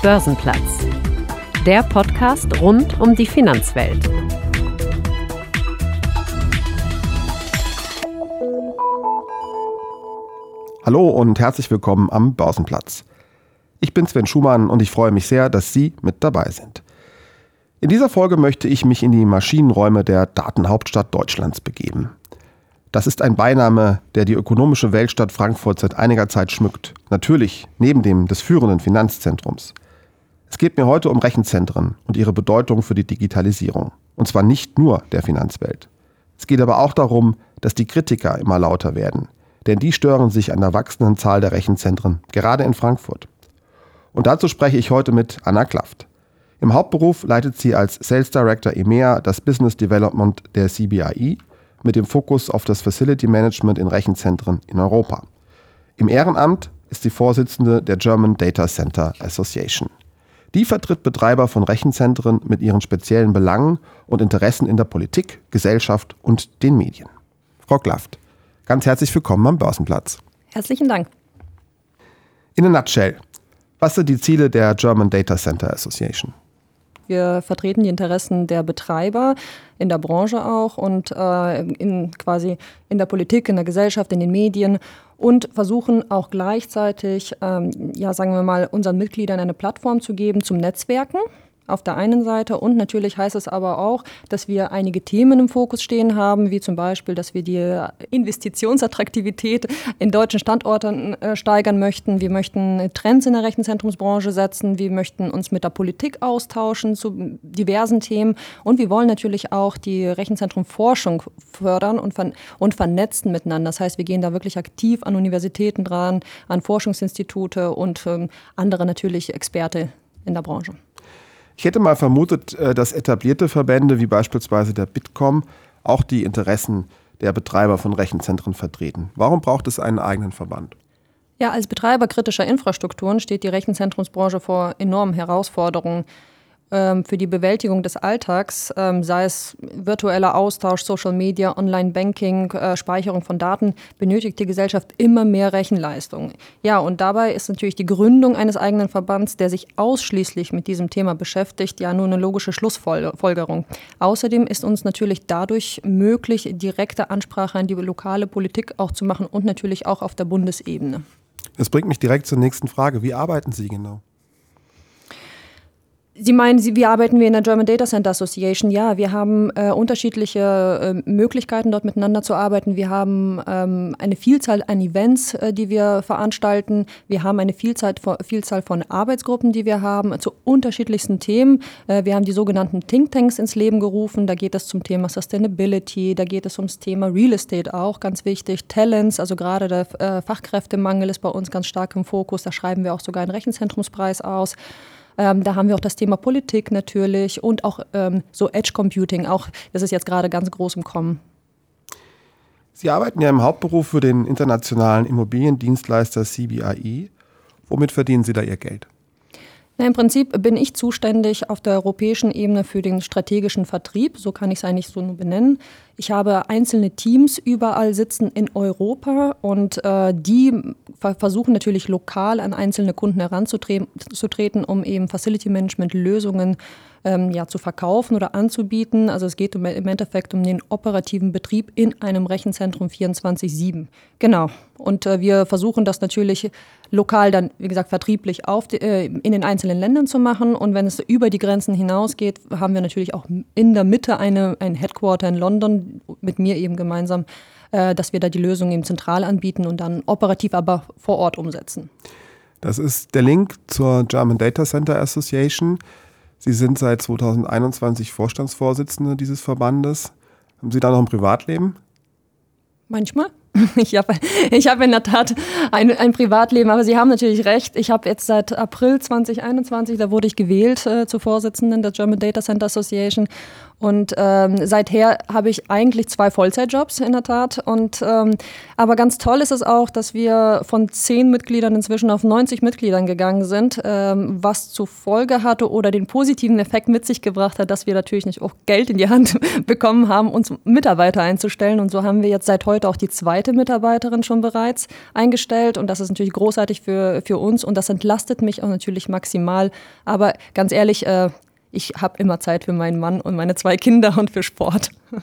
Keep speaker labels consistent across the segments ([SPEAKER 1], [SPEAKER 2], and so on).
[SPEAKER 1] Börsenplatz. Der Podcast rund um die Finanzwelt.
[SPEAKER 2] Hallo und herzlich willkommen am Börsenplatz. Ich bin Sven Schumann und ich freue mich sehr, dass Sie mit dabei sind. In dieser Folge möchte ich mich in die Maschinenräume der Datenhauptstadt Deutschlands begeben. Das ist ein Beiname, der die ökonomische Weltstadt Frankfurt seit einiger Zeit schmückt. Natürlich neben dem des führenden Finanzzentrums. Es geht mir heute um Rechenzentren und ihre Bedeutung für die Digitalisierung. Und zwar nicht nur der Finanzwelt. Es geht aber auch darum, dass die Kritiker immer lauter werden. Denn die stören sich an der wachsenden Zahl der Rechenzentren, gerade in Frankfurt. Und dazu spreche ich heute mit Anna Klaft. Im Hauptberuf leitet sie als Sales Director EMEA das Business Development der CBI mit dem Fokus auf das Facility Management in Rechenzentren in Europa. Im Ehrenamt ist sie Vorsitzende der German Data Center Association. Die vertritt Betreiber von Rechenzentren mit ihren speziellen Belangen und Interessen in der Politik, Gesellschaft und den Medien. Frau Klaft, ganz herzlich willkommen am Börsenplatz.
[SPEAKER 3] Herzlichen Dank.
[SPEAKER 2] In a nutshell, was sind die Ziele der German Data Center Association?
[SPEAKER 3] Wir vertreten die Interessen der Betreiber in der Branche auch und äh, in, quasi in der Politik, in der Gesellschaft, in den Medien und versuchen auch gleichzeitig, ähm, ja, sagen wir mal, unseren Mitgliedern eine Plattform zu geben zum Netzwerken auf der einen Seite. Und natürlich heißt es aber auch, dass wir einige Themen im Fokus stehen haben, wie zum Beispiel, dass wir die Investitionsattraktivität in deutschen Standorten äh, steigern möchten. Wir möchten Trends in der Rechenzentrumsbranche setzen. Wir möchten uns mit der Politik austauschen zu diversen Themen. Und wir wollen natürlich auch die Rechenzentrumforschung fördern und, ver und vernetzen miteinander. Das heißt, wir gehen da wirklich aktiv an Universitäten dran, an Forschungsinstitute und ähm, andere natürlich Experte in der Branche.
[SPEAKER 2] Ich hätte mal vermutet, äh, dass etablierte Verbände wie beispielsweise der Bitkom auch die Interessen der Betreiber von Rechenzentren vertreten. Warum braucht es einen eigenen Verband?
[SPEAKER 3] Ja, als Betreiber kritischer Infrastrukturen steht die Rechenzentrumsbranche vor enormen Herausforderungen. Ähm, für die Bewältigung des Alltags, ähm, sei es virtueller Austausch, Social Media, Online-Banking, äh, Speicherung von Daten, benötigt die Gesellschaft immer mehr Rechenleistung. Ja, und dabei ist natürlich die Gründung eines eigenen Verbands, der sich ausschließlich mit diesem Thema beschäftigt, ja nur eine logische Schlussfolgerung. Außerdem ist uns natürlich dadurch möglich, direkte Ansprache an die lokale Politik auch zu machen und natürlich auch auf der Bundesebene.
[SPEAKER 2] Das bringt mich direkt zur nächsten Frage. Wie arbeiten Sie genau?
[SPEAKER 3] Sie meinen, wie arbeiten wir in der German Data Center Association? Ja, wir haben äh, unterschiedliche äh, Möglichkeiten, dort miteinander zu arbeiten. Wir haben ähm, eine Vielzahl an Events, äh, die wir veranstalten. Wir haben eine Vielzahl, Vielzahl von Arbeitsgruppen, die wir haben, zu unterschiedlichsten Themen. Äh, wir haben die sogenannten Think Tanks ins Leben gerufen. Da geht es zum Thema Sustainability, da geht es ums Thema Real Estate auch, ganz wichtig. Talents, also gerade der äh, Fachkräftemangel ist bei uns ganz stark im Fokus. Da schreiben wir auch sogar einen Rechenzentrumspreis aus. Ähm, da haben wir auch das Thema Politik natürlich und auch ähm, so Edge Computing. Auch das ist jetzt gerade ganz groß im Kommen.
[SPEAKER 2] Sie arbeiten ja im Hauptberuf für den internationalen Immobiliendienstleister CBI. Womit verdienen Sie da Ihr Geld?
[SPEAKER 3] Na, Im Prinzip bin ich zuständig auf der europäischen Ebene für den strategischen Vertrieb, so kann ich es eigentlich so nur benennen. Ich habe einzelne Teams überall sitzen in Europa und äh, die versuchen natürlich lokal an einzelne Kunden heranzutreten, um eben Facility Management Lösungen ähm, ja, zu verkaufen oder anzubieten. Also es geht im Endeffekt um den operativen Betrieb in einem Rechenzentrum 24-7. Genau. Und äh, wir versuchen das natürlich lokal dann, wie gesagt, vertrieblich auf die, äh, in den einzelnen Ländern zu machen. Und wenn es über die Grenzen hinausgeht, haben wir natürlich auch in der Mitte eine, ein Headquarter in London mit mir eben gemeinsam, äh, dass wir da die Lösung eben zentral anbieten und dann operativ aber vor Ort umsetzen.
[SPEAKER 2] Das ist der Link zur German Data Center Association. Sie sind seit 2021 Vorstandsvorsitzende dieses Verbandes. Haben Sie da noch ein Privatleben?
[SPEAKER 3] Manchmal. Ich habe ich hab in der Tat ein, ein Privatleben, aber Sie haben natürlich recht. Ich habe jetzt seit April 2021, da wurde ich gewählt äh, zur Vorsitzenden der German Data Center Association und ähm, seither habe ich eigentlich zwei Vollzeitjobs in der Tat. Und ähm, aber ganz toll ist es auch, dass wir von zehn Mitgliedern inzwischen auf 90 Mitgliedern gegangen sind, ähm, was zur Folge hatte oder den positiven Effekt mit sich gebracht hat, dass wir natürlich nicht auch Geld in die Hand bekommen haben, uns Mitarbeiter einzustellen. Und so haben wir jetzt seit heute auch die zweite zweite Mitarbeiterin schon bereits eingestellt und das ist natürlich großartig für, für uns und das entlastet mich auch natürlich maximal. Aber ganz ehrlich, äh, ich habe immer Zeit für meinen Mann und meine zwei Kinder und für Sport.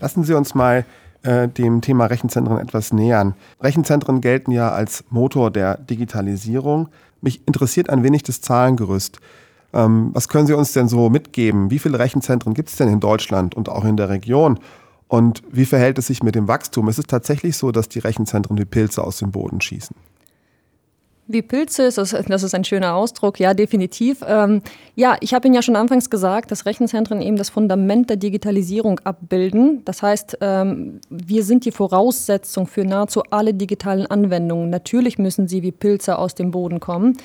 [SPEAKER 2] Lassen Sie uns mal äh, dem Thema Rechenzentren etwas nähern. Rechenzentren gelten ja als Motor der Digitalisierung. Mich interessiert ein wenig das Zahlengerüst. Ähm, was können Sie uns denn so mitgeben? Wie viele Rechenzentren gibt es denn in Deutschland und auch in der Region? Und wie verhält es sich mit dem Wachstum? Ist es tatsächlich so, dass die Rechenzentren wie Pilze aus dem Boden schießen?
[SPEAKER 3] Wie Pilze, das ist ein schöner Ausdruck, ja, definitiv. Ähm, ja, ich habe Ihnen ja schon anfangs gesagt, dass Rechenzentren eben das Fundament der Digitalisierung abbilden. Das heißt, ähm, wir sind die Voraussetzung für nahezu alle digitalen Anwendungen. Natürlich müssen sie wie Pilze aus dem Boden kommen.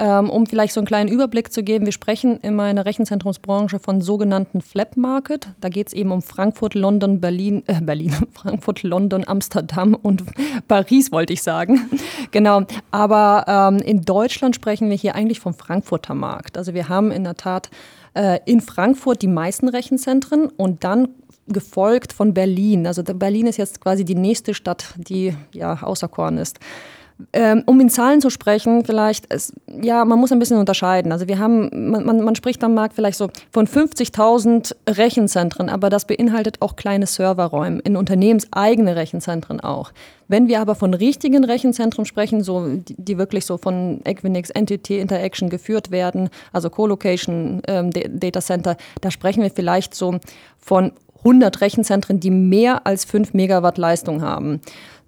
[SPEAKER 3] Ähm, um vielleicht so einen kleinen Überblick zu geben, wir sprechen in meiner Rechenzentrumsbranche von sogenannten Flap Market. Da geht es eben um Frankfurt, London, Berlin, äh, Berlin, Frankfurt, London, Amsterdam und Paris, wollte ich sagen. genau. Aber ähm, in Deutschland sprechen wir hier eigentlich vom Frankfurter Markt. Also wir haben in der Tat äh, in Frankfurt die meisten Rechenzentren und dann gefolgt von Berlin. Also Berlin ist jetzt quasi die nächste Stadt, die ja außerkorn ist. Ähm, um in Zahlen zu sprechen, vielleicht, es, ja, man muss ein bisschen unterscheiden. Also wir haben, man, man, man spricht am Markt vielleicht so von 50.000 Rechenzentren, aber das beinhaltet auch kleine Serverräume, in unternehmenseigene Rechenzentren auch. Wenn wir aber von richtigen Rechenzentren sprechen, so, die, die wirklich so von Equinix Entity Interaction geführt werden, also Co-Location ähm, Data Center, da sprechen wir vielleicht so von 100 Rechenzentren, die mehr als 5 Megawatt Leistung haben.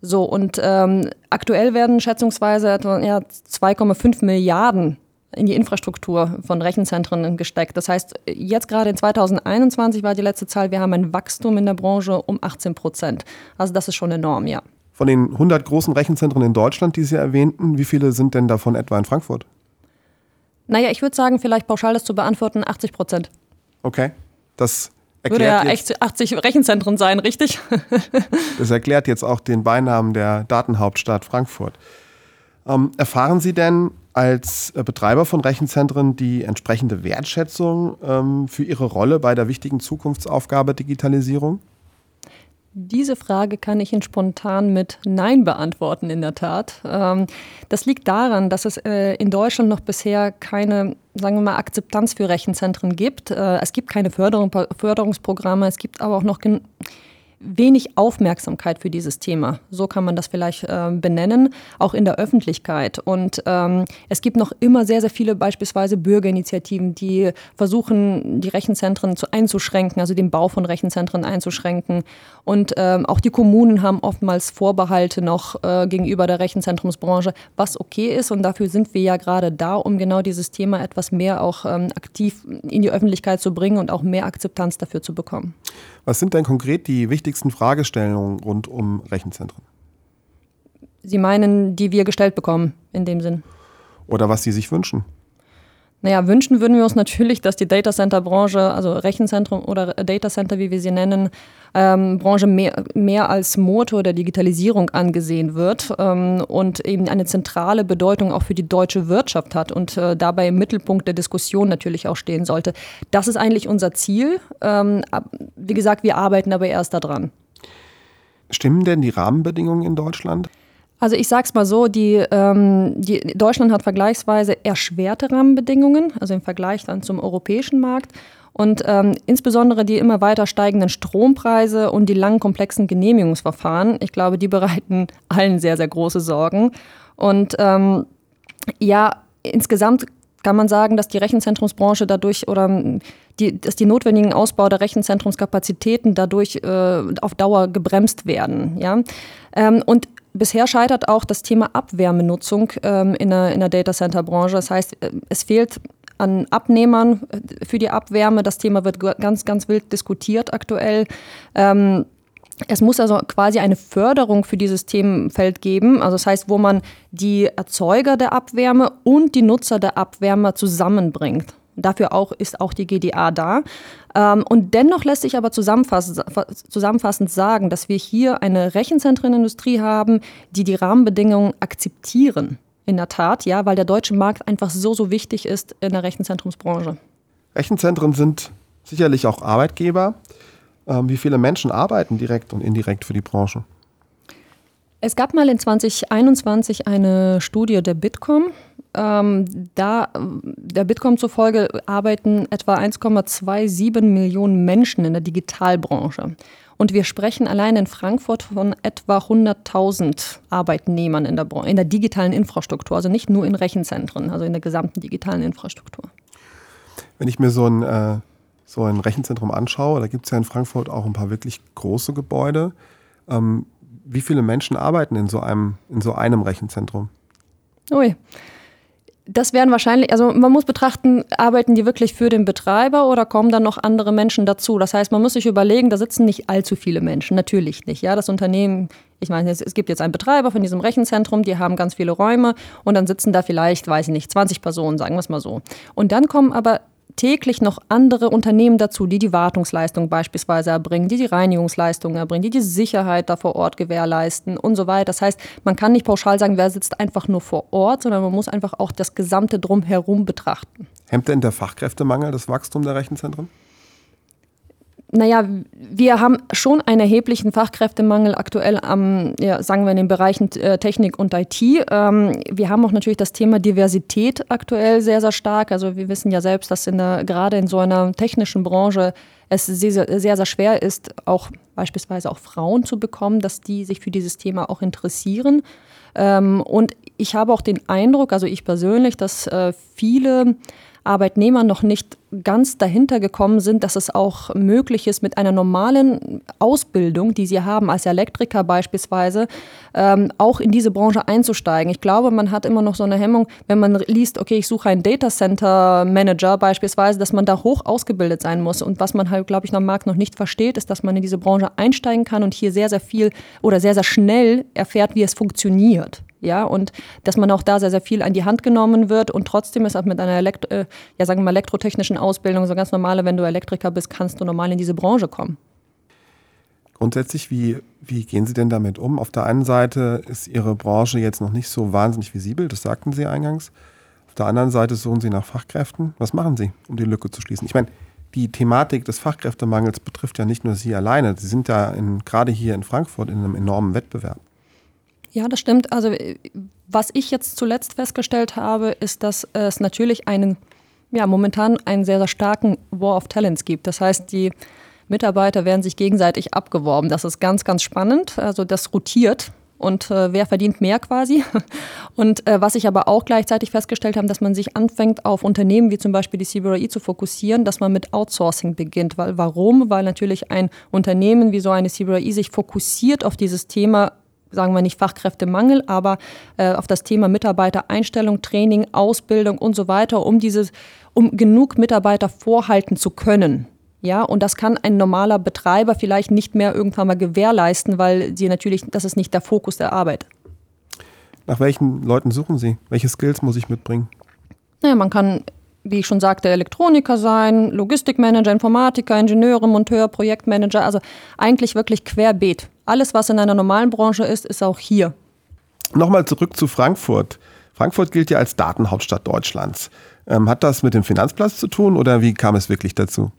[SPEAKER 3] So, und ähm, aktuell werden schätzungsweise etwa ja, 2,5 Milliarden in die Infrastruktur von Rechenzentren gesteckt. Das heißt, jetzt gerade in 2021 war die letzte Zahl, wir haben ein Wachstum in der Branche um 18 Prozent. Also das ist schon enorm, ja.
[SPEAKER 2] Von den 100 großen Rechenzentren in Deutschland, die Sie erwähnten, wie viele sind denn davon etwa in Frankfurt?
[SPEAKER 3] Naja, ich würde sagen, vielleicht pauschal das zu beantworten, 80 Prozent.
[SPEAKER 2] Okay. Das
[SPEAKER 3] würde ja echt 80 Rechenzentren sein, richtig?
[SPEAKER 2] das erklärt jetzt auch den Beinamen der Datenhauptstadt Frankfurt. Ähm, erfahren Sie denn als äh, Betreiber von Rechenzentren die entsprechende Wertschätzung ähm, für Ihre Rolle bei der wichtigen Zukunftsaufgabe Digitalisierung?
[SPEAKER 3] Diese Frage kann ich Ihnen spontan mit Nein beantworten, in der Tat. Ähm, das liegt daran, dass es äh, in Deutschland noch bisher keine, sagen wir mal, Akzeptanz für Rechenzentren gibt. Äh, es gibt keine Förderung, Förderungsprogramme, es gibt aber auch noch wenig Aufmerksamkeit für dieses Thema. So kann man das vielleicht äh, benennen, auch in der Öffentlichkeit. Und ähm, es gibt noch immer sehr, sehr viele beispielsweise Bürgerinitiativen, die versuchen, die Rechenzentren zu, einzuschränken, also den Bau von Rechenzentren einzuschränken. Und ähm, auch die Kommunen haben oftmals Vorbehalte noch äh, gegenüber der Rechenzentrumsbranche, was okay ist. Und dafür sind wir ja gerade da, um genau dieses Thema etwas mehr auch ähm, aktiv in die Öffentlichkeit zu bringen und auch mehr Akzeptanz dafür zu bekommen.
[SPEAKER 2] Was sind denn konkret die wichtigsten Fragestellungen rund um Rechenzentren?
[SPEAKER 3] Sie meinen, die wir gestellt bekommen, in dem Sinn?
[SPEAKER 2] Oder was Sie sich wünschen?
[SPEAKER 3] Naja, wünschen würden wir uns natürlich, dass die Data Center Branche, also Rechenzentrum oder Data Center, wie wir sie nennen, ähm, Branche mehr, mehr als Motor der Digitalisierung angesehen wird ähm, und eben eine zentrale Bedeutung auch für die deutsche Wirtschaft hat und äh, dabei im Mittelpunkt der Diskussion natürlich auch stehen sollte. Das ist eigentlich unser Ziel. Ähm, wie gesagt, wir arbeiten aber erst daran.
[SPEAKER 2] Stimmen denn die Rahmenbedingungen in Deutschland?
[SPEAKER 3] Also ich sage es mal so, die, ähm, die, Deutschland hat vergleichsweise erschwerte Rahmenbedingungen, also im Vergleich dann zum europäischen Markt. Und ähm, insbesondere die immer weiter steigenden Strompreise und die langen komplexen Genehmigungsverfahren, ich glaube, die bereiten allen sehr, sehr große Sorgen. Und ähm, ja, insgesamt kann man sagen, dass die Rechenzentrumsbranche dadurch oder die, dass die notwendigen Ausbau der Rechenzentrumskapazitäten dadurch äh, auf Dauer gebremst werden. Ja? Ähm, und bisher scheitert auch das Thema Abwärmenutzung ähm, in, der, in der Data Center Branche. Das heißt, äh, es fehlt an Abnehmern äh, für die Abwärme. Das Thema wird ganz, ganz wild diskutiert aktuell. Ähm, es muss also quasi eine Förderung für dieses Themenfeld geben. Also das heißt, wo man die Erzeuger der Abwärme und die Nutzer der Abwärme zusammenbringt. Dafür auch ist auch die GDA da. Ähm, und dennoch lässt sich aber zusammenfassend sagen, dass wir hier eine Rechenzentrenindustrie haben, die die Rahmenbedingungen akzeptieren. In der Tat, ja, weil der deutsche Markt einfach so, so wichtig ist in der Rechenzentrumsbranche.
[SPEAKER 2] Rechenzentren sind sicherlich auch Arbeitgeber. Ähm, wie viele Menschen arbeiten direkt und indirekt für die Branche?
[SPEAKER 3] Es gab mal in 2021 eine Studie der Bitkom. Ähm, da, der Bitkom zufolge arbeiten etwa 1,27 Millionen Menschen in der Digitalbranche. Und wir sprechen allein in Frankfurt von etwa 100.000 Arbeitnehmern in der, in der digitalen Infrastruktur, also nicht nur in Rechenzentren, also in der gesamten digitalen Infrastruktur.
[SPEAKER 2] Wenn ich mir so ein, äh, so ein Rechenzentrum anschaue, da gibt es ja in Frankfurt auch ein paar wirklich große Gebäude. Ähm, wie viele Menschen arbeiten in so einem, in so einem Rechenzentrum?
[SPEAKER 3] Ui. Das wären wahrscheinlich, also man muss betrachten, arbeiten die wirklich für den Betreiber oder kommen dann noch andere Menschen dazu? Das heißt, man muss sich überlegen, da sitzen nicht allzu viele Menschen, natürlich nicht. Ja, das Unternehmen, ich meine, es, gibt jetzt einen Betreiber von diesem Rechenzentrum, die haben ganz viele Räume und dann sitzen da vielleicht, weiß ich nicht, 20 Personen, sagen wir es mal so. Und dann kommen aber täglich noch andere Unternehmen dazu, die die Wartungsleistung beispielsweise erbringen, die die Reinigungsleistung erbringen, die die Sicherheit da vor Ort gewährleisten und so weiter. Das heißt, man kann nicht pauschal sagen, wer sitzt einfach nur vor Ort, sondern man muss einfach auch das gesamte Drumherum betrachten.
[SPEAKER 2] Hemmt denn der Fachkräftemangel das Wachstum der Rechenzentren?
[SPEAKER 3] Naja, wir haben schon einen erheblichen Fachkräftemangel aktuell am, ja, sagen wir in den Bereichen äh, Technik und IT. Ähm, wir haben auch natürlich das Thema Diversität aktuell sehr, sehr stark. Also wir wissen ja selbst, dass in der, gerade in so einer technischen Branche es sehr, sehr, sehr schwer ist, auch beispielsweise auch Frauen zu bekommen, dass die sich für dieses Thema auch interessieren. Ähm, und ich habe auch den Eindruck, also ich persönlich, dass äh, viele Arbeitnehmer noch nicht ganz dahinter gekommen sind, dass es auch möglich ist, mit einer normalen Ausbildung, die sie haben, als Elektriker beispielsweise, ähm, auch in diese Branche einzusteigen. Ich glaube, man hat immer noch so eine Hemmung, wenn man liest, okay, ich suche einen Data Center Manager beispielsweise, dass man da hoch ausgebildet sein muss. Und was man halt, glaube ich, am Markt noch nicht versteht, ist, dass man in diese Branche einsteigen kann und hier sehr, sehr viel oder sehr, sehr schnell erfährt, wie es funktioniert ja, und dass man auch da sehr, sehr viel an die Hand genommen wird und trotzdem ist auch mit einer Elektro, äh, ja, sagen wir mal, elektrotechnischen Ausbildung so ganz normale, wenn du Elektriker bist, kannst du normal in diese Branche kommen.
[SPEAKER 2] Grundsätzlich, wie, wie gehen Sie denn damit um? Auf der einen Seite ist Ihre Branche jetzt noch nicht so wahnsinnig visibel, das sagten Sie eingangs. Auf der anderen Seite suchen Sie nach Fachkräften. Was machen Sie, um die Lücke zu schließen? Ich meine, die Thematik des Fachkräftemangels betrifft ja nicht nur Sie alleine. Sie sind ja in, gerade hier in Frankfurt in einem enormen Wettbewerb.
[SPEAKER 3] Ja, das stimmt. Also was ich jetzt zuletzt festgestellt habe, ist, dass es natürlich einen, ja, momentan einen sehr, sehr starken War of Talents gibt. Das heißt, die Mitarbeiter werden sich gegenseitig abgeworben. Das ist ganz, ganz spannend. Also das rotiert und äh, wer verdient mehr quasi. Und äh, was ich aber auch gleichzeitig festgestellt habe, dass man sich anfängt, auf Unternehmen wie zum Beispiel die CBRE zu fokussieren, dass man mit Outsourcing beginnt. Weil, warum? Weil natürlich ein Unternehmen wie so eine CBRE sich fokussiert auf dieses Thema sagen wir nicht Fachkräftemangel, aber äh, auf das Thema Mitarbeitereinstellung, Training, Ausbildung und so weiter, um dieses, um genug Mitarbeiter vorhalten zu können. Ja, und das kann ein normaler Betreiber vielleicht nicht mehr irgendwann mal gewährleisten, weil sie natürlich, das ist nicht der Fokus der Arbeit.
[SPEAKER 2] Nach welchen Leuten suchen Sie? Welche Skills muss ich mitbringen?
[SPEAKER 3] Naja, man kann, wie ich schon sagte, Elektroniker sein, Logistikmanager, Informatiker, Ingenieure, Monteur, Projektmanager, also eigentlich wirklich querbeet. Alles, was in einer normalen Branche ist, ist auch hier.
[SPEAKER 2] Nochmal zurück zu Frankfurt. Frankfurt gilt ja als Datenhauptstadt Deutschlands. Ähm, hat das mit dem Finanzplatz zu tun oder wie kam es wirklich dazu?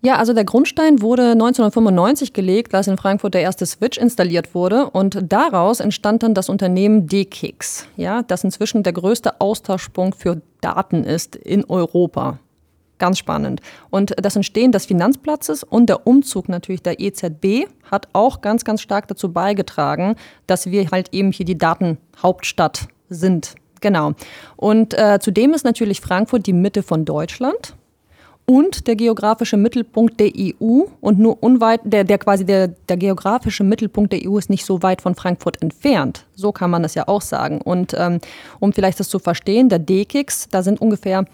[SPEAKER 3] Ja, also der Grundstein wurde 1995 gelegt, als in Frankfurt der erste Switch installiert wurde und daraus entstand dann das Unternehmen DKIX, ja, das inzwischen der größte Austauschpunkt für Daten ist in Europa. Ganz spannend. Und das Entstehen des Finanzplatzes und der Umzug natürlich der EZB hat auch ganz, ganz stark dazu beigetragen, dass wir halt eben hier die Datenhauptstadt sind. Genau. Und äh, zudem ist natürlich Frankfurt die Mitte von Deutschland und der geografische Mittelpunkt der EU und nur unweit, der, der quasi der, der geografische Mittelpunkt der EU ist nicht so weit von Frankfurt entfernt. So kann man das ja auch sagen. Und ähm, um vielleicht das zu verstehen, der DKIX, da sind ungefähr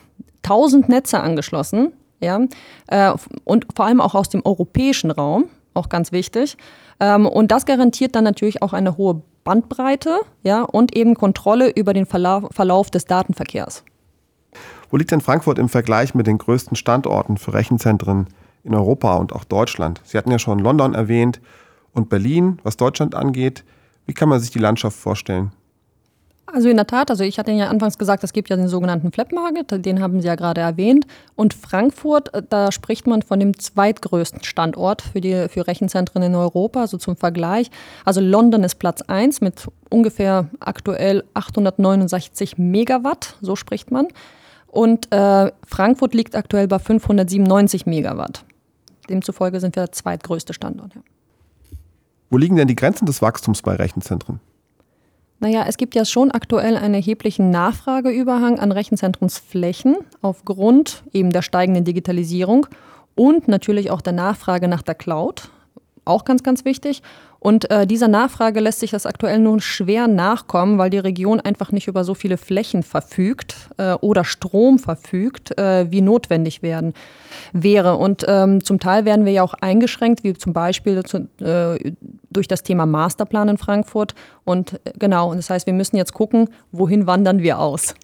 [SPEAKER 3] 1000 Netze angeschlossen, ja, äh, und vor allem auch aus dem europäischen Raum, auch ganz wichtig. Ähm, und das garantiert dann natürlich auch eine hohe Bandbreite, ja, und eben Kontrolle über den Verlauf, Verlauf des Datenverkehrs.
[SPEAKER 2] Wo liegt denn Frankfurt im Vergleich mit den größten Standorten für Rechenzentren in Europa und auch Deutschland? Sie hatten ja schon London erwähnt und Berlin, was Deutschland angeht. Wie kann man sich die Landschaft vorstellen?
[SPEAKER 3] Also in der Tat, also ich hatte ja anfangs gesagt, es gibt ja den sogenannten Flap Market, den haben Sie ja gerade erwähnt. Und Frankfurt, äh, da spricht man von dem zweitgrößten Standort für, die, für Rechenzentren in Europa, also zum Vergleich. Also London ist Platz 1 mit ungefähr aktuell 869 Megawatt, so spricht man. Und äh, Frankfurt liegt aktuell bei 597 Megawatt. Demzufolge sind wir der zweitgrößte Standort. Ja.
[SPEAKER 2] Wo liegen denn die Grenzen des Wachstums bei Rechenzentren?
[SPEAKER 3] Naja, es gibt ja schon aktuell einen erheblichen Nachfrageüberhang an Rechenzentrumsflächen aufgrund eben der steigenden Digitalisierung und natürlich auch der Nachfrage nach der Cloud. Auch ganz, ganz wichtig. Und äh, dieser Nachfrage lässt sich das aktuell nun schwer nachkommen, weil die Region einfach nicht über so viele Flächen verfügt äh, oder Strom verfügt, äh, wie notwendig werden wäre. Und ähm, zum Teil werden wir ja auch eingeschränkt, wie zum Beispiel zu, äh, durch das Thema Masterplan in Frankfurt. Und äh, genau, und das heißt, wir müssen jetzt gucken, wohin wandern wir aus.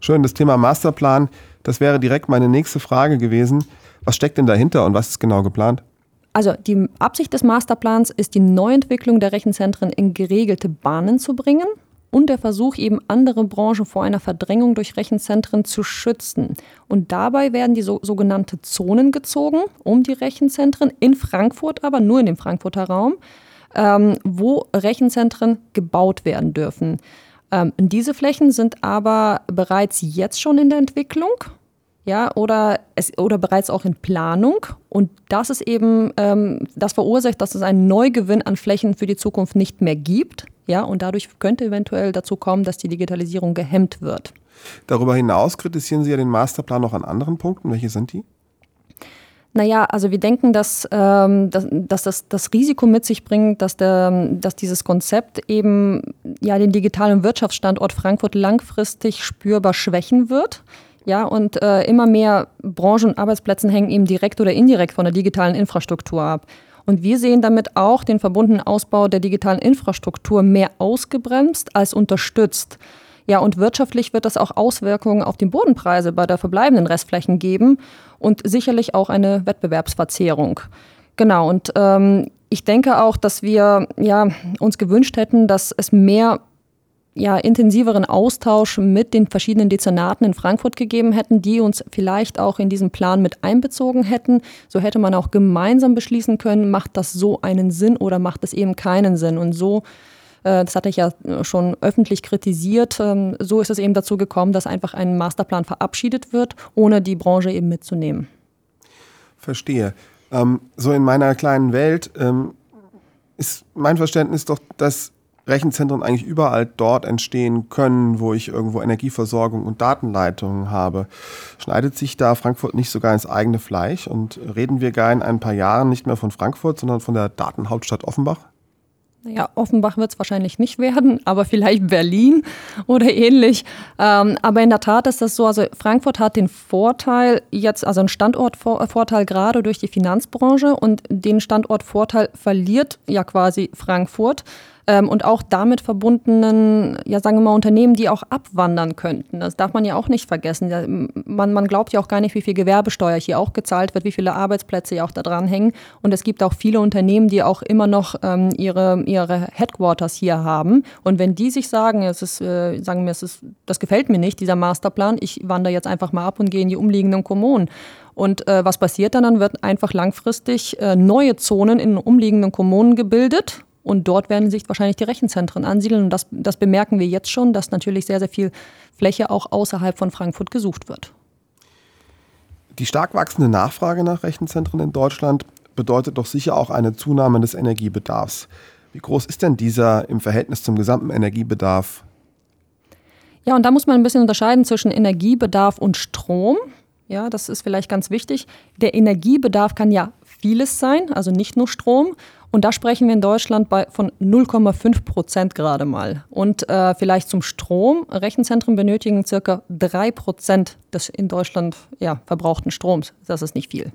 [SPEAKER 2] Schön, das Thema Masterplan, das wäre direkt meine nächste Frage gewesen. Was steckt denn dahinter und was ist genau geplant?
[SPEAKER 3] Also die Absicht des Masterplans ist die Neuentwicklung der Rechenzentren in geregelte Bahnen zu bringen und der Versuch, eben andere Branchen vor einer Verdrängung durch Rechenzentren zu schützen. Und dabei werden die so, sogenannte Zonen gezogen um die Rechenzentren, in Frankfurt aber, nur in dem Frankfurter Raum, ähm, wo Rechenzentren gebaut werden dürfen. Ähm, diese Flächen sind aber bereits jetzt schon in der Entwicklung ja, oder, es, oder bereits auch in Planung. Und das ist eben, ähm, das verursacht, dass es einen Neugewinn an Flächen für die Zukunft nicht mehr gibt. Ja, und dadurch könnte eventuell dazu kommen, dass die Digitalisierung gehemmt wird.
[SPEAKER 2] Darüber hinaus kritisieren Sie ja den Masterplan noch an anderen Punkten. Welche sind die?
[SPEAKER 3] Naja, also wir denken, dass, ähm, dass, dass das, das Risiko mit sich bringt, dass, der, dass dieses Konzept eben ja, den digitalen Wirtschaftsstandort Frankfurt langfristig spürbar schwächen wird. Ja, und äh, immer mehr Branchen und Arbeitsplätze hängen eben direkt oder indirekt von der digitalen Infrastruktur ab. Und wir sehen damit auch den verbundenen Ausbau der digitalen Infrastruktur mehr ausgebremst als unterstützt. Ja, und wirtschaftlich wird das auch Auswirkungen auf die Bodenpreise bei der verbleibenden Restflächen geben und sicherlich auch eine Wettbewerbsverzerrung. Genau, und ähm, ich denke auch, dass wir ja, uns gewünscht hätten, dass es mehr ja, intensiveren Austausch mit den verschiedenen Dezernaten in Frankfurt gegeben hätten, die uns vielleicht auch in diesen Plan mit einbezogen hätten. So hätte man auch gemeinsam beschließen können, macht das so einen Sinn oder macht es eben keinen Sinn. Und so, äh, das hatte ich ja schon öffentlich kritisiert, ähm, so ist es eben dazu gekommen, dass einfach ein Masterplan verabschiedet wird, ohne die Branche eben mitzunehmen.
[SPEAKER 2] Verstehe. Ähm, so in meiner kleinen Welt ähm, ist mein Verständnis doch, dass Rechenzentren eigentlich überall dort entstehen können, wo ich irgendwo Energieversorgung und Datenleitungen habe. Schneidet sich da Frankfurt nicht sogar ins eigene Fleisch und reden wir gar in ein paar Jahren nicht mehr von Frankfurt, sondern von der Datenhauptstadt Offenbach?
[SPEAKER 3] Naja, Offenbach wird es wahrscheinlich nicht werden, aber vielleicht Berlin oder ähnlich. Ähm, aber in der Tat ist das so, also Frankfurt hat den Vorteil jetzt, also einen Standortvorteil gerade durch die Finanzbranche und den Standortvorteil verliert ja quasi Frankfurt ähm, und auch damit verbundenen, ja sagen wir mal, Unternehmen, die auch abwandern könnten. Das darf man ja auch nicht vergessen. Man, man glaubt ja auch gar nicht, wie viel Gewerbesteuer hier auch gezahlt wird, wie viele Arbeitsplätze ja auch da dran hängen. Und es gibt auch viele Unternehmen, die auch immer noch ähm, ihre, ihre Headquarters hier haben. Und wenn die sich sagen, es ist, äh, sagen wir, es ist, das gefällt mir nicht, dieser Masterplan, ich wandere jetzt einfach mal ab und gehe in die umliegenden Kommunen. Und äh, was passiert dann? Dann wird einfach langfristig äh, neue Zonen in umliegenden Kommunen gebildet und dort werden sich wahrscheinlich die Rechenzentren ansiedeln. Und das, das bemerken wir jetzt schon, dass natürlich sehr, sehr viel Fläche auch außerhalb von Frankfurt gesucht wird.
[SPEAKER 2] Die stark wachsende Nachfrage nach Rechenzentren in Deutschland bedeutet doch sicher auch eine Zunahme des Energiebedarfs. Wie groß ist denn dieser im Verhältnis zum gesamten Energiebedarf?
[SPEAKER 3] Ja, und da muss man ein bisschen unterscheiden zwischen Energiebedarf und Strom. Ja, das ist vielleicht ganz wichtig. Der Energiebedarf kann ja vieles sein, also nicht nur Strom. Und da sprechen wir in Deutschland bei, von 0,5 Prozent gerade mal. Und äh, vielleicht zum Strom. Rechenzentren benötigen circa 3 Prozent des in Deutschland ja, verbrauchten Stroms. Das ist nicht viel.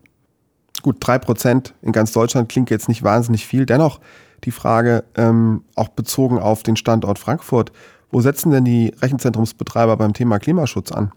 [SPEAKER 2] Gut, 3 Prozent in ganz Deutschland klingt jetzt nicht wahnsinnig viel. Dennoch die Frage, ähm, auch bezogen auf den Standort Frankfurt, wo setzen denn die Rechenzentrumsbetreiber beim Thema Klimaschutz an?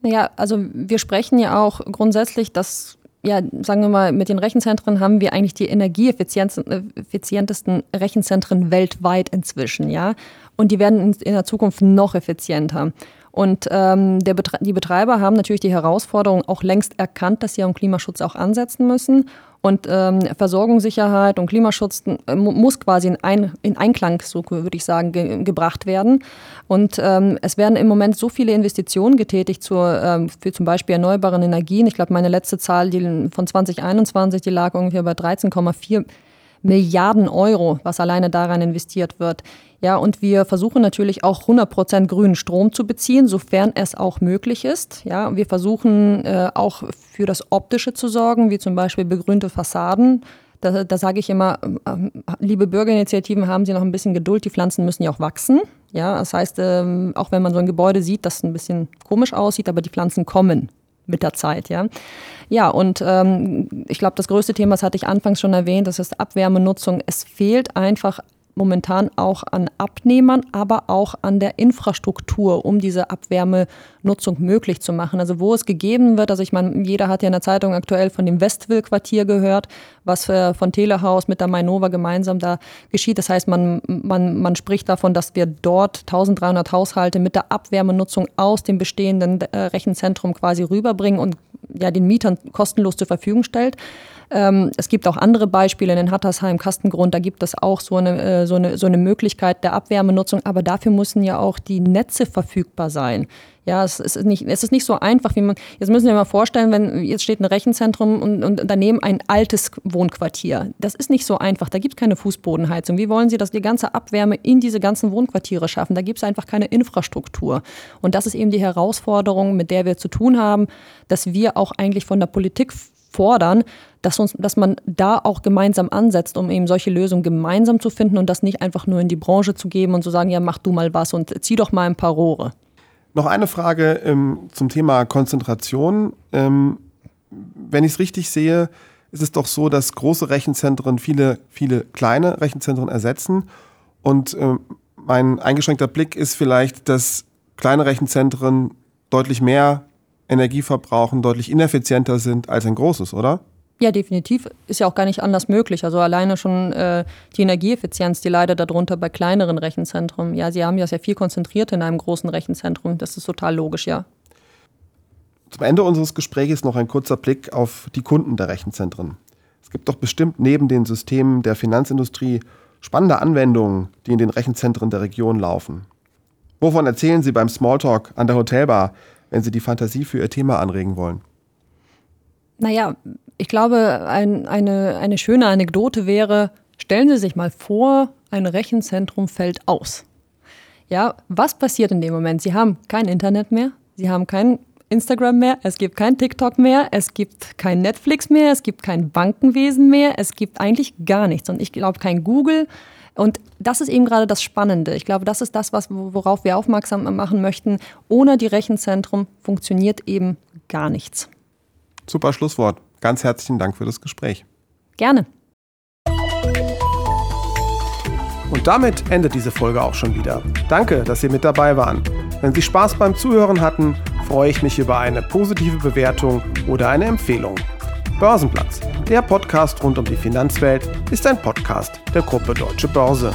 [SPEAKER 3] Naja, also wir sprechen ja auch grundsätzlich, dass ja, sagen wir mal, mit den Rechenzentren haben wir eigentlich die energieeffizientesten Rechenzentren weltweit inzwischen, ja. und die werden in, der Zukunft noch effizienter. Und ähm, Betre die Betreiber haben natürlich die Herausforderung auch längst erkannt, dass sie am Klimaschutz auch ansetzen müssen. Und ähm, Versorgungssicherheit und Klimaschutz äh, muss quasi in, ein, in Einklang, so würde ich sagen, ge gebracht werden. Und ähm, es werden im Moment so viele Investitionen getätigt zur, ähm, für zum Beispiel erneuerbaren Energien. Ich glaube, meine letzte Zahl die von 2021, die lag ungefähr bei 13,4 Milliarden Euro, was alleine daran investiert wird. Ja, und wir versuchen natürlich auch 100 Prozent grünen Strom zu beziehen, sofern es auch möglich ist. Ja, wir versuchen äh, auch für das Optische zu sorgen, wie zum Beispiel begrünte Fassaden. Da, da sage ich immer, äh, liebe Bürgerinitiativen, haben Sie noch ein bisschen Geduld, die Pflanzen müssen ja auch wachsen. Ja, das heißt, äh, auch wenn man so ein Gebäude sieht, das ein bisschen komisch aussieht, aber die Pflanzen kommen mit der Zeit, ja. Ja, und ähm, ich glaube, das größte Thema, das hatte ich anfangs schon erwähnt, das ist Abwärmenutzung. Es fehlt einfach momentan auch an Abnehmern, aber auch an der Infrastruktur, um diese Abwärmenutzung möglich zu machen. Also wo es gegeben wird, also ich meine, jeder hat ja in der Zeitung aktuell von dem Westville-Quartier gehört, was äh, von Telehaus mit der Mainova gemeinsam da geschieht. Das heißt, man, man, man spricht davon, dass wir dort 1300 Haushalte mit der Abwärmenutzung aus dem bestehenden äh, Rechenzentrum quasi rüberbringen und ja, den Mietern kostenlos zur Verfügung stellt. Ähm, es gibt auch andere Beispiele in Hattersheim, Kastengrund, da gibt es auch so eine, äh, so, eine, so eine Möglichkeit der Abwärmenutzung, aber dafür müssen ja auch die Netze verfügbar sein. Ja, es ist nicht, es ist nicht so einfach, wie man. Jetzt müssen wir mal vorstellen, wenn jetzt steht ein Rechenzentrum und, und daneben ein altes Wohnquartier. Das ist nicht so einfach. Da gibt es keine Fußbodenheizung. Wie wollen Sie, dass die ganze Abwärme in diese ganzen Wohnquartiere schaffen? Da gibt es einfach keine Infrastruktur. Und das ist eben die Herausforderung, mit der wir zu tun haben, dass wir auch eigentlich von der Politik fordern, dass, uns, dass man da auch gemeinsam ansetzt, um eben solche Lösungen gemeinsam zu finden und das nicht einfach nur in die Branche zu geben und zu sagen, ja, mach du mal was und zieh doch mal ein paar Rohre.
[SPEAKER 2] Noch eine Frage ähm, zum Thema Konzentration. Ähm, wenn ich es richtig sehe, ist es doch so, dass große Rechenzentren viele, viele kleine Rechenzentren ersetzen. Und ähm, mein eingeschränkter Blick ist vielleicht, dass kleine Rechenzentren deutlich mehr Energie verbrauchen, deutlich ineffizienter sind als ein großes, oder?
[SPEAKER 3] Ja, definitiv. Ist ja auch gar nicht anders möglich. Also alleine schon äh, die Energieeffizienz, die leidet darunter bei kleineren Rechenzentren. Ja, sie haben ja sehr viel konzentriert in einem großen Rechenzentrum. Das ist total logisch, ja.
[SPEAKER 2] Zum Ende unseres Gesprächs noch ein kurzer Blick auf die Kunden der Rechenzentren. Es gibt doch bestimmt neben den Systemen der Finanzindustrie spannende Anwendungen, die in den Rechenzentren der Region laufen. Wovon erzählen Sie beim Smalltalk an der Hotelbar, wenn Sie die Fantasie für Ihr Thema anregen wollen?
[SPEAKER 3] Naja, ich glaube, ein, eine, eine schöne Anekdote wäre, stellen Sie sich mal vor, ein Rechenzentrum fällt aus. Ja, was passiert in dem Moment? Sie haben kein Internet mehr, Sie haben kein Instagram mehr, es gibt kein TikTok mehr, es gibt kein Netflix mehr, es gibt kein Bankenwesen mehr, es gibt eigentlich gar nichts. Und ich glaube, kein Google. Und das ist eben gerade das Spannende. Ich glaube, das ist das, was, worauf wir aufmerksam machen möchten. Ohne die Rechenzentrum funktioniert eben gar nichts.
[SPEAKER 2] Super Schlusswort. Ganz herzlichen Dank für das Gespräch.
[SPEAKER 3] Gerne.
[SPEAKER 2] Und damit endet diese Folge auch schon wieder. Danke, dass Sie mit dabei waren. Wenn Sie Spaß beim Zuhören hatten, freue ich mich über eine positive Bewertung oder eine Empfehlung. Börsenplatz, der Podcast rund um die Finanzwelt, ist ein Podcast der Gruppe Deutsche Börse.